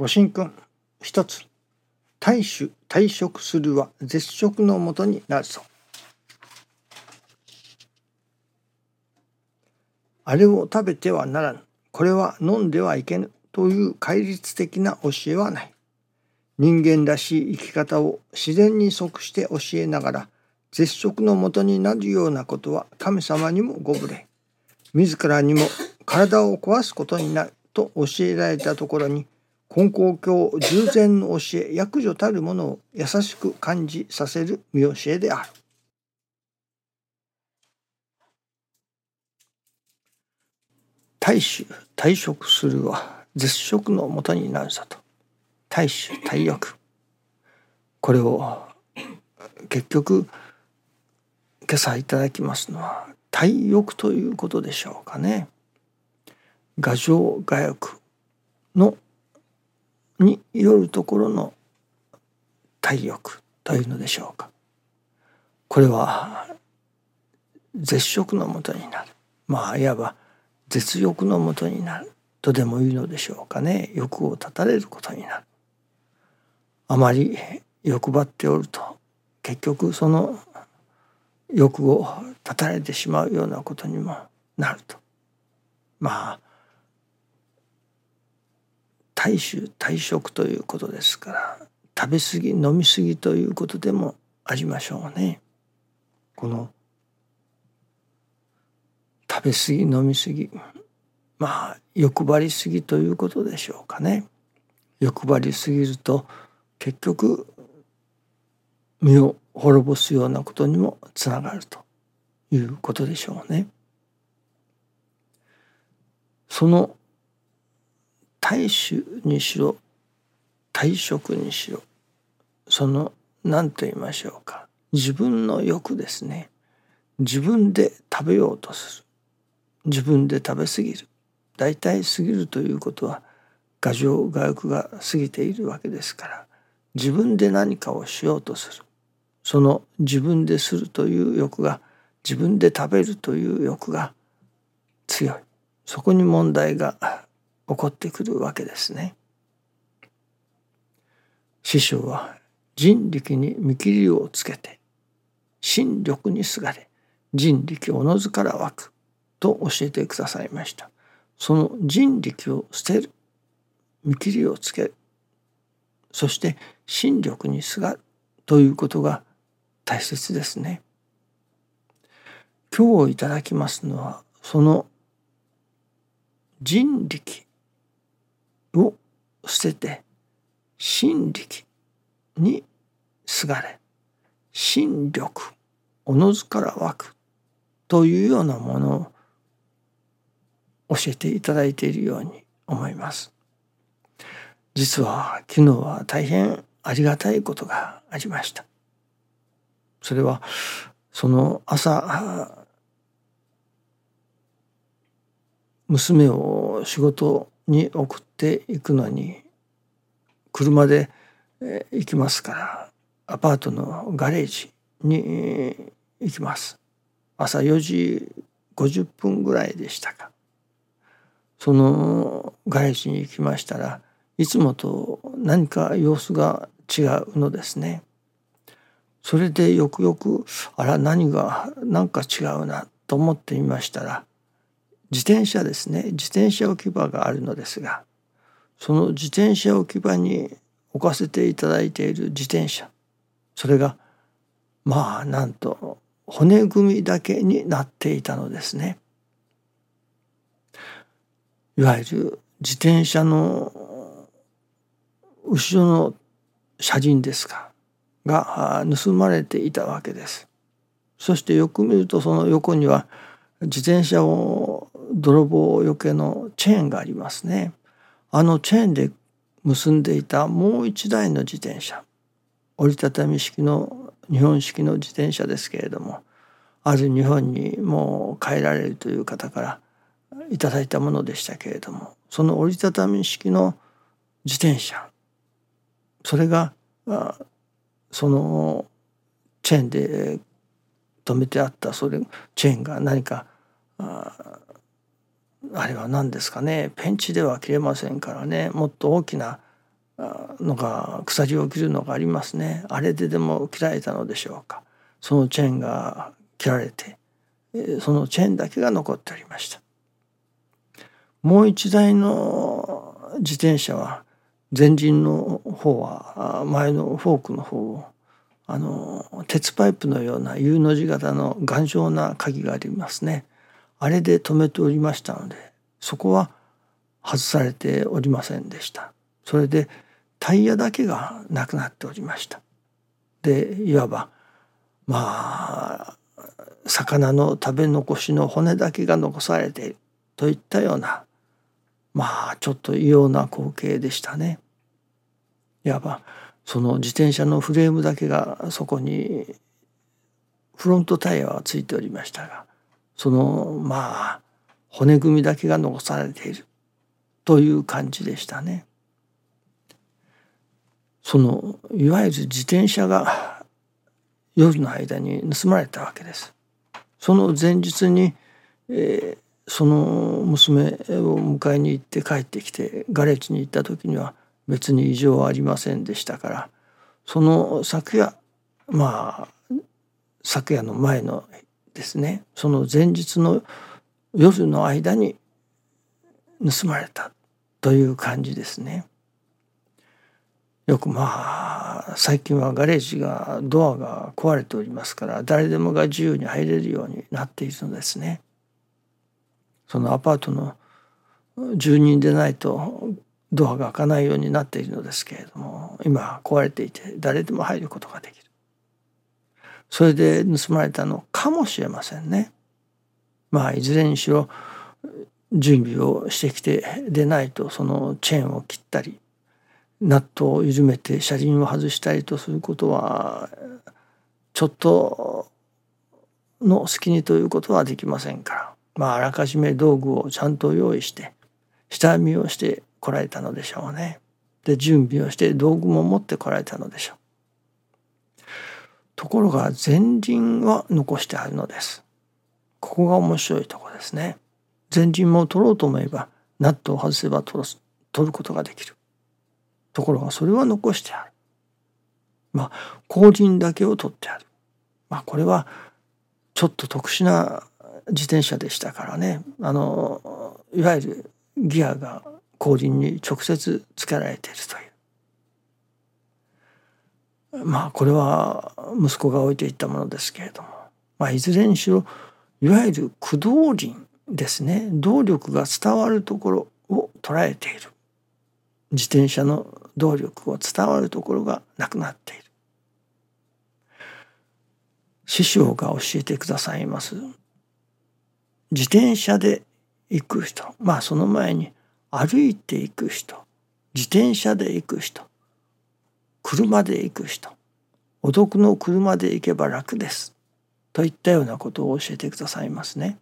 ご神君一つ大衆退職するは絶食のもとになるぞ。あれを食べてはならぬ。これは飲んではいけぬ。という戒律的な教えはない。人間らしい生き方を自然に即して教えながら絶食のもとになるようなことは神様にもご無礼。自らにも体を壊すことになると教えられたところに根高教従前の教え役所たるものを優しく感じさせる見教えである。大衆退職するは絶食のもとになるぞと大衆大欲これを結局今朝いただきますのは体欲ということでしょうかね。画情画欲のによるところの体欲というのでしょうか。これは絶食のもとになるまあいわば絶欲のもとになるとでもいいのでしょうかね欲を断たれることになる。あまり欲張っておると結局その欲を断たれてしまうようなことにもなるとまあ大衆大食ということですから食べ過ぎ飲み過ぎということでもありましょうね。この食べ過ぎ飲み過ぎまあ欲張りすぎということでしょうかね。欲張りすぎると結局身を滅ぼすようなことにもつながるということでしょうね。その大衆にしろ退職にしろその何と言いましょうか。自分の欲ですね。自分で食べようとする。自分で食べ過ぎる。大体過ぎるということは牙城牙欲が過ぎているわけですから。自分で何かをしようとする。その自分でするという欲が自分で食べるという欲が強い。そこに問題が起こってくるわけですね。師匠は人力に見切りをつけて心力にすがれ人力おのずから湧くと教えてくださいました。その人力を捨てる見切りをつけるそして心力にすがるということが大切ですね。今日いただきますのはその人力を捨てて心力にすがれ心力おのずから湧くというようなものを教えていただいているように思います。実は昨日は大変ありがたいことがありました。それはその朝娘を仕事に送っていくのに車で行きますからアパートのガレージに行きます。朝4時50分ぐらいでしたか。そのガレージに行きましたらいつもと何か様子が違うのですね。それでよくよくあら何が何か違うなと思ってみましたら自転車ですね。自転車置き場があるのですがその自転車置き場に置かせていただいている自転車それがまあなんと骨組みだけになっていたのですね。いわゆる自転車の後ろの車輪ですかが盗まれていたわけです。そしてよく見るとその横には自転車を泥棒よけのチェーンがありますね。あのチェーンで結んでいたもう一台の自転車折りたたみ式の日本式の自転車ですけれどもある日本にもう帰られるという方からいただいたものでしたけれどもその折りたたみ式の自転車それがそのチェーンで止めてあったそれチェーンが何かあれは何ですかね。ペンチでは切れませんからね。もっと大きなのが鎖を切るのがありますね。あれででも切られたのでしょうか。そのチェーンが切られてそのチェーンだけが残っておりました。もう一台の自転車は前輪の方は前のフォークの方をあの鉄パイプのような U の字型の頑丈な鍵がありますね。あれで止めておりましたのでそこは外されておりませんでした。それでタイヤだけがなくなっておりました。でいわばまあ魚の食べ残しの骨だけが残されている。といったようなまあちょっと異様な光景でしたね。いわばその自転車のフレームだけがそこにフロントタイヤはついておりましたがそのまあ骨組みだけが残されているという感じでしたね。そのいわゆる自転車が夜の間に盗まれたわけです。その前日に、えー、その娘を迎えに行って帰ってきてガレージに行った時には別に異常はありませんでしたからその昨夜まあ昨夜の前のですねその前日の夜の間に盗まれたという感じですね。よくまあ最近はガレージがドアが壊れておりますから誰でもが自由に入れるようになっているのですね。そのアパートの住人でないとドアが開かないようになっているのですけれども今壊れていて誰でも入ることができるそれで盗まれたのかもしれませんねまあいずれにしろ準備をしてきてでないとそのチェーンを切ったりナットを緩めて車輪を外したりとすることはちょっとの隙にということはできませんからまあ、あらかじめ道具をちゃんと用意して下見をしてこられたのでしょうね。で準備をして道具も持ってこられたのでしょう。ところが前輪は残してあるのです。ここが面白いところですね。前輪も取ろうと思えばナットを外せば取取ることができる。ところがそれは残してある。まあ後輪だけを取ってある。まあこれはちょっと特殊な自転車でしたからねあのいわゆるギアが後輪に直接つけられているというまあこれは息子が置いていったものですけれども、まあ、いずれにしろいわゆる駆動輪ですね。動力が伝わるところを捉えている。自転車の動力を伝わるところがなくなっている。師匠が教えてくださいます。自転車で行く人。まあその前に歩いて行く人。自転車で行く人。車で行く人お得の車で行けば楽ですといったようなことを教えてくださいますね。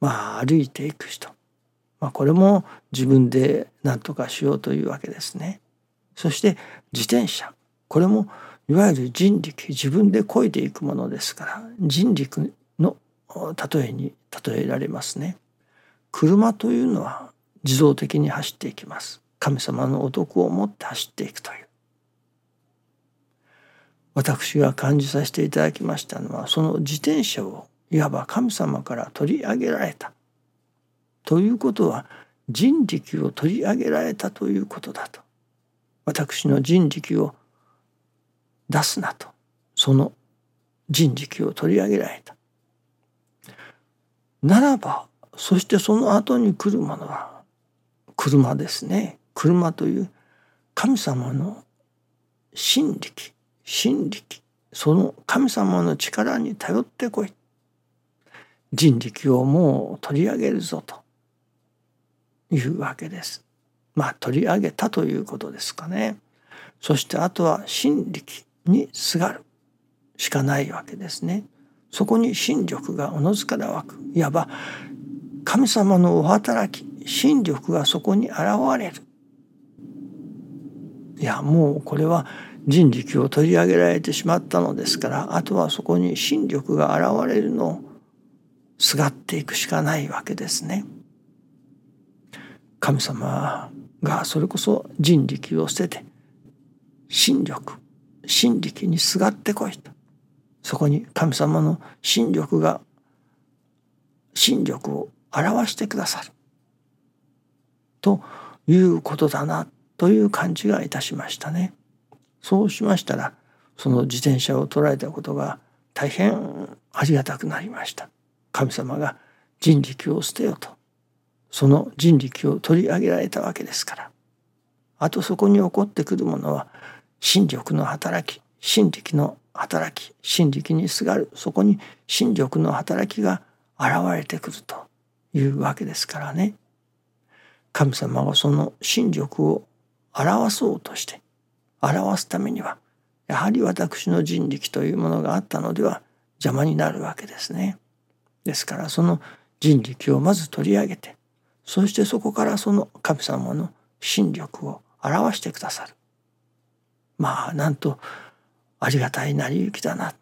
まあ歩いていく人、まあ、これも自分で何とかしようというわけですね。そして自転車これもいわゆる人力自分で漕いでいくものですから人力の例えに例えられますね。車というのは自動的に走っていきます。神様のお得を持って走っていくという。私が感じさせていただきましたのはその自転車をいわば神様から取り上げられた。ということは人力を取り上げられたということだと。私の人力を出すなと。その人力を取り上げられた。ならばそしてその後に来るものは車ですね。車という神様の神力。神力その神様の力に頼ってこい人力をもう取り上げるぞというわけです。まあ取り上げたということですかね。そしてあとは神力にすがるしかないわけですね。そこに神力がおのずから湧くいわば神様のお働き神力がそこに現れるいやもうこれは人力を取り上げられてしまったのですからあとはそこに神力が現れるのをすがっていくしかないわけですね。神様がそれこそ人力を捨てて神力神力にすがってこいとそこに神様の神力が神力を表してくださるということだなという感じがいたしましたね。そうしましたらその自転車を捉えたことが大変ありがたくなりました。神様が人力を捨てよと。その人力を取り上げられたわけですから。あとそこに起こってくるものは心力の働き心力の働き心力にすがる。そこに心力の働きが現れてくるというわけですからね。神様はその心力を表そうとして表すためにはやはり私の人力というものがあったのでは邪魔になるわけですね。ですからその人力をまず取り上げてそしてそこからその神様の心力を表してくださる。まあなんとありがたい成り行きだな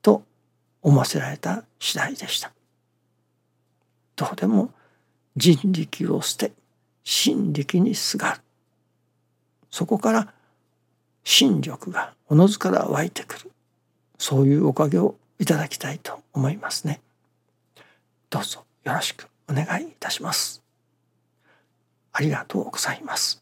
と思わせられた次第でした。どうでも人力を捨て心力にすがるそこから心力がおのずから湧いてくるそういうおかげをいただきたいと思いますね。どうぞよろしくお願いいたします。ありがとうございます。